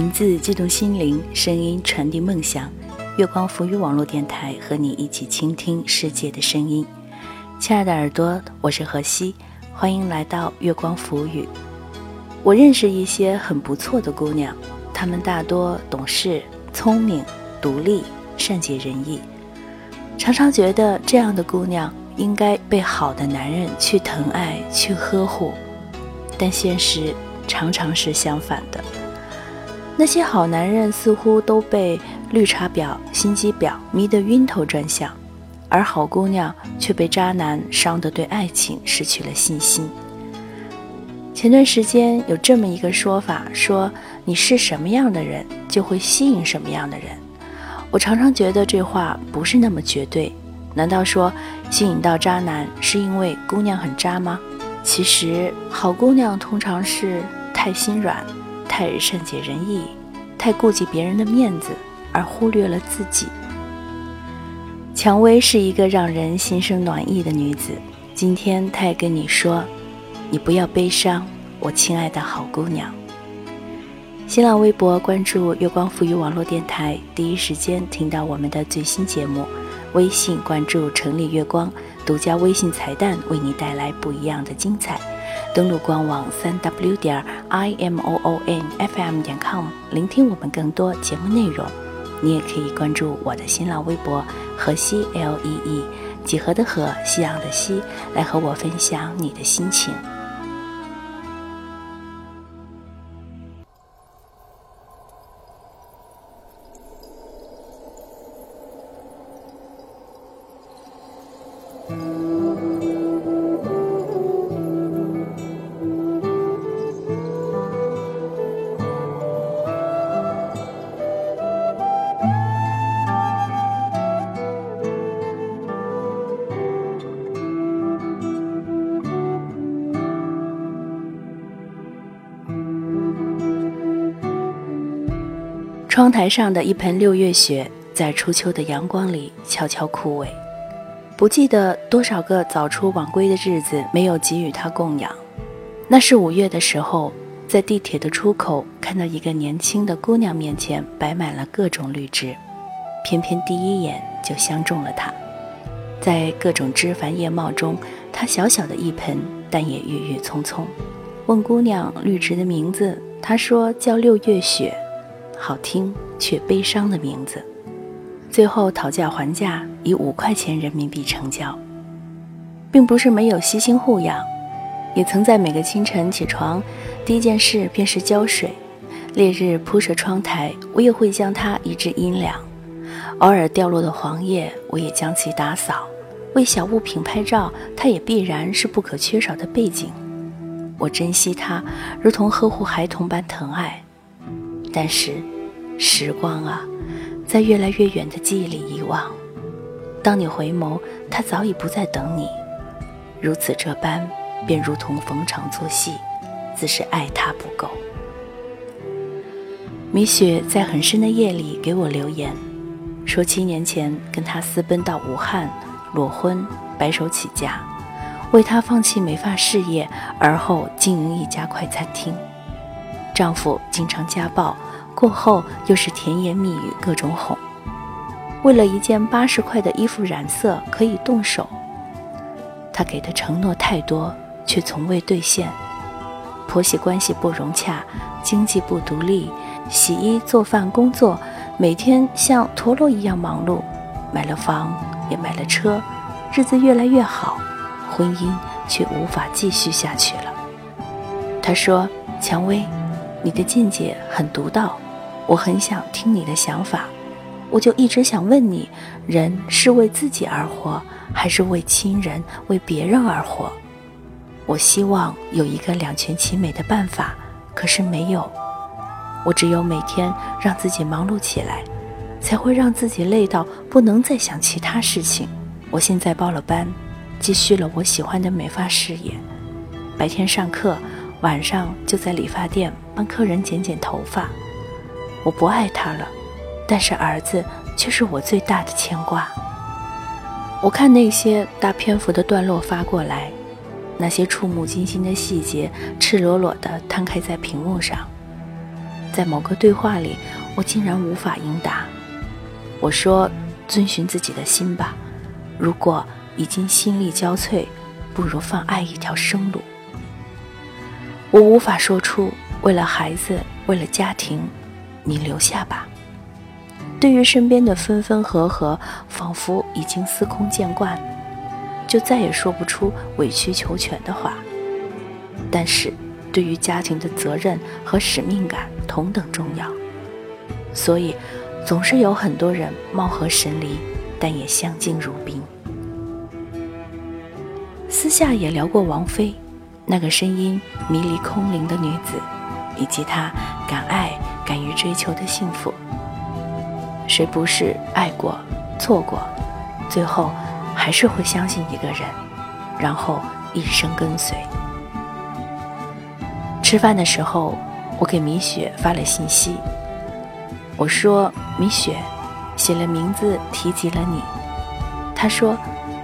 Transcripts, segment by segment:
文字激动心灵，声音传递梦想。月光浮语网络电台和你一起倾听世界的声音。亲爱的耳朵，我是何西，欢迎来到月光浮语。我认识一些很不错的姑娘，她们大多懂事、聪明、独立、善解人意，常常觉得这样的姑娘应该被好的男人去疼爱、去呵护。但现实常常是相反的，那些好男人似乎都被绿茶婊、心机婊迷得晕头转向，而好姑娘却被渣男伤得对爱情失去了信心。前段时间有这么一个说法，说你是什么样的人，就会吸引什么样的人。我常常觉得这话不是那么绝对。难道说吸引到渣男是因为姑娘很渣吗？其实，好姑娘通常是太心软、太善解人意、太顾及别人的面子，而忽略了自己。蔷薇是一个让人心生暖意的女子。今天，她也跟你说：“你不要悲伤，我亲爱的好姑娘。”新浪微博关注“月光赋予网络电台”，第一时间听到我们的最新节目。微信关注“城里月光”。独家微信彩蛋为你带来不一样的精彩。登录官网三 w 点 i m o o n f m 点 com，聆听我们更多节目内容。你也可以关注我的新浪微博河西 l e e 几何的河，夕阳的西，来和我分享你的心情。窗台上的一盆六月雪，在初秋的阳光里悄悄枯萎。不记得多少个早出晚归的日子没有给予它供养。那是五月的时候，在地铁的出口看到一个年轻的姑娘面前摆满了各种绿植，偏偏第一眼就相中了她。在各种枝繁叶茂中，她小小的一盆，但也郁郁葱葱。问姑娘绿植的名字，她说叫六月雪。好听却悲伤的名字，最后讨价还价，以五块钱人民币成交，并不是没有悉心护养，也曾在每个清晨起床，第一件事便是浇水。烈日铺设窗台，我也会将它移至阴凉。偶尔掉落的黄叶，我也将其打扫。为小物品拍照，它也必然是不可缺少的背景。我珍惜它，如同呵护孩童般疼爱。但是，时光啊，在越来越远的记忆里遗忘。当你回眸，他早已不再等你。如此这般，便如同逢场作戏，自是爱他不够。米雪在很深的夜里给我留言，说七年前跟他私奔到武汉，裸婚，白手起家，为他放弃美发事业，而后经营一家快餐厅。丈夫经常家暴，过后又是甜言蜜语各种哄。为了一件八十块的衣服染色可以动手，他给的承诺太多，却从未兑现。婆媳关系不融洽，经济不独立，洗衣做饭工作，每天像陀螺一样忙碌。买了房，也买了车，日子越来越好，婚姻却无法继续下去了。他说：“蔷薇。”你的见解很独到，我很想听你的想法，我就一直想问你：人是为自己而活，还是为亲人、为别人而活？我希望有一个两全其美的办法，可是没有。我只有每天让自己忙碌起来，才会让自己累到不能再想其他事情。我现在报了班，继续了我喜欢的美发事业，白天上课。晚上就在理发店帮客人剪剪头发。我不爱他了，但是儿子却是我最大的牵挂。我看那些大篇幅的段落发过来，那些触目惊心的细节赤裸裸地摊开在屏幕上，在在某个对话里，我竟然无法应答。我说：“遵循自己的心吧，如果已经心力交瘁，不如放爱一条生路。”我无法说出为了孩子，为了家庭，你留下吧。对于身边的分分合合，仿佛已经司空见惯，就再也说不出委曲求全的话。但是，对于家庭的责任和使命感同等重要，所以总是有很多人貌合神离，但也相敬如宾。私下也聊过王菲，那个声音迷离空灵的女子，以及她敢爱敢于追求的幸福。谁不是爱过、错过，最后还是会相信一个人，然后一生跟随？吃饭的时候，我给米雪发了信息，我说：“米雪，写了名字，提及了你。”她说：“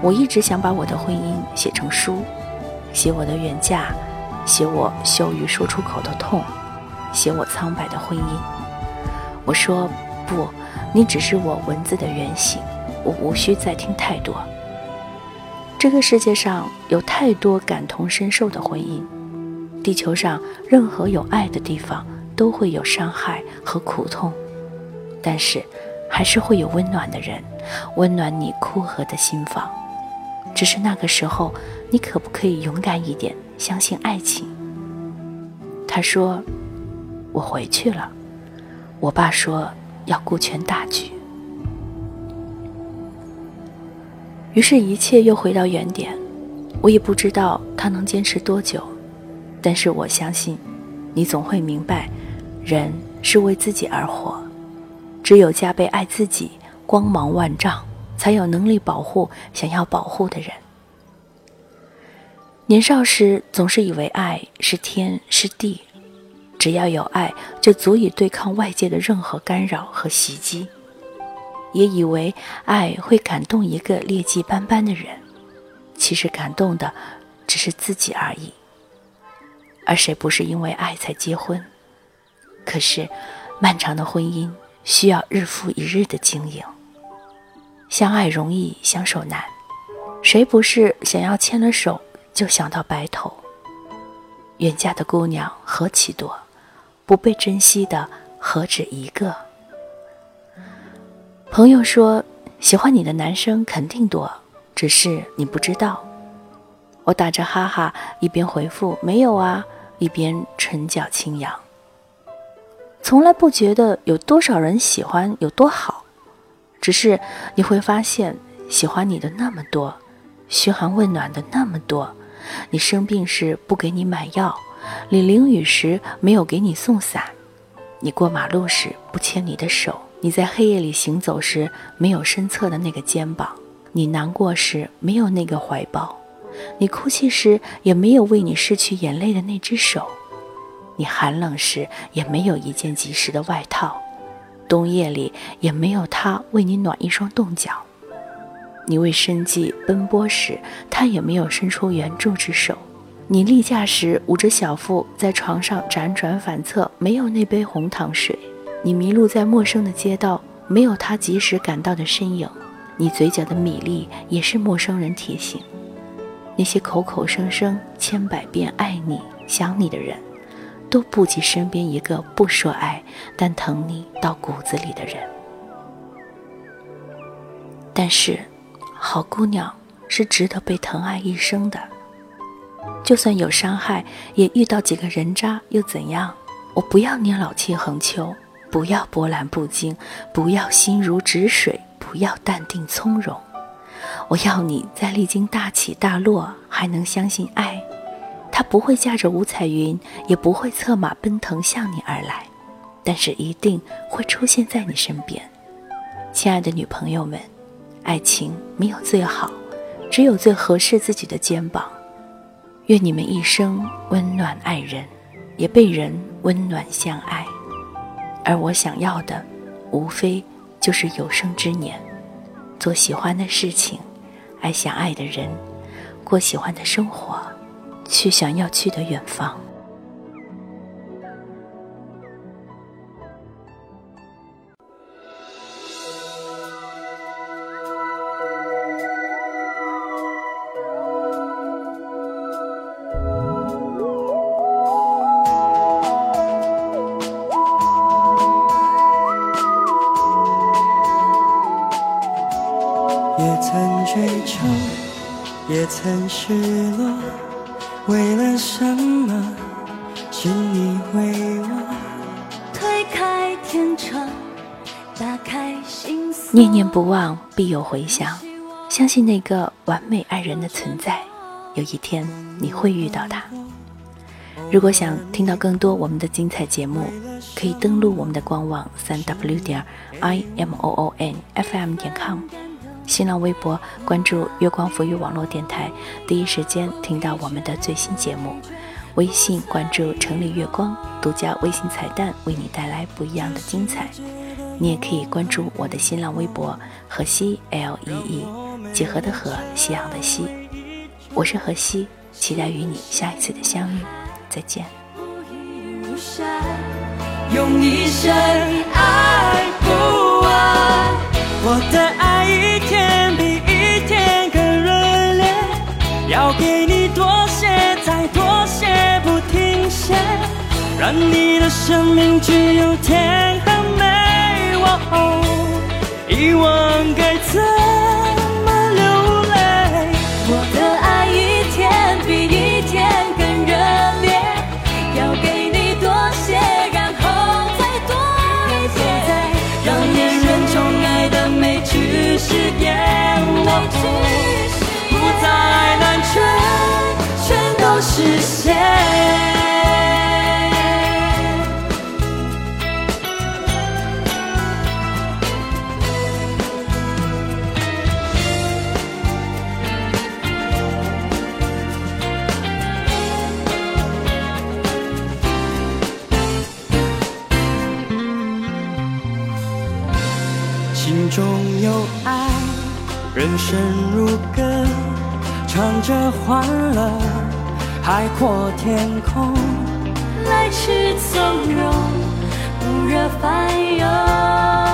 我一直想把我的婚姻写成书，写我的远嫁，写我羞于说出口的痛，写我苍白的婚姻。”我说：“不。”你只是我文字的原型，我无需再听太多。这个世界上有太多感同身受的婚姻，地球上任何有爱的地方都会有伤害和苦痛，但是还是会有温暖的人，温暖你枯涸的心房。只是那个时候，你可不可以勇敢一点，相信爱情？他说：“我回去了。”我爸说。要顾全大局，于是，一切又回到原点。我也不知道他能坚持多久，但是我相信，你总会明白，人是为自己而活。只有加倍爱自己，光芒万丈，才有能力保护想要保护的人。年少时总是以为爱是天是地。只要有爱，就足以对抗外界的任何干扰和袭击。也以为爱会感动一个劣迹斑斑的人，其实感动的只是自己而已。而谁不是因为爱才结婚？可是，漫长的婚姻需要日复一日的经营。相爱容易，相守难。谁不是想要牵了手就想到白头？远嫁的姑娘何其多。不被珍惜的何止一个？朋友说喜欢你的男生肯定多，只是你不知道。我打着哈哈，一边回复没有啊，一边唇角轻扬。从来不觉得有多少人喜欢有多好，只是你会发现喜欢你的那么多，嘘寒问暖的那么多，你生病时不给你买药。你淋雨时没有给你送伞，你过马路时不牵你的手，你在黑夜里行走时没有身侧的那个肩膀，你难过时没有那个怀抱，你哭泣时也没有为你拭去眼泪的那只手，你寒冷时也没有一件及时的外套，冬夜里也没有他为你暖一双冻脚，你为生计奔波时，他也没有伸出援助之手。你例假时捂着小腹在床上辗转反侧，没有那杯红糖水；你迷路在陌生的街道，没有他及时赶到的身影；你嘴角的米粒也是陌生人提醒。那些口口声声千百遍爱你、想你的人，都不及身边一个不说爱但疼你到骨子里的人。但是，好姑娘是值得被疼爱一生的。就算有伤害，也遇到几个人渣又怎样？我不要你老气横秋，不要波澜不惊，不要心如止水，不要淡定从容。我要你在历经大起大落还能相信爱，他不会驾着五彩云，也不会策马奔腾向你而来，但是一定会出现在你身边。亲爱的女朋友们，爱情没有最好，只有最合适自己的肩膀。愿你们一生温暖爱人，也被人温暖相爱。而我想要的，无非就是有生之年，做喜欢的事情，爱想爱的人，过喜欢的生活，去想要去的远方。也曾追求也曾失落。为了什么？请你为我。推开天窗，打开心锁。念念不忘，必有回响。相信那个完美爱人的存在，有一天你会遇到他。如果想听到更多我们的精彩节目，可以登录我们的官网三 w 点 i m o o n f m 点 com，新浪微博关注月光浮语网络电台，第一时间听到我们的最新节目。微信关注城里月光，独家微信彩蛋为你带来不一样的精彩。你也可以关注我的新浪微博河西 l e e，几何的河，夕阳的西。我是河西，期待与你下一次的相遇。再见。用一生爱不完，我的爱当你的生命只有天和美。哦，遗忘该怎么流泪？我的爱一天比一天更热烈，要给你多些，然后再多一些，让恋人宠爱的每句誓言。哦。不再难追，全都实现。人生如歌，唱着欢乐。海阔天空，来去从容，不惹烦忧。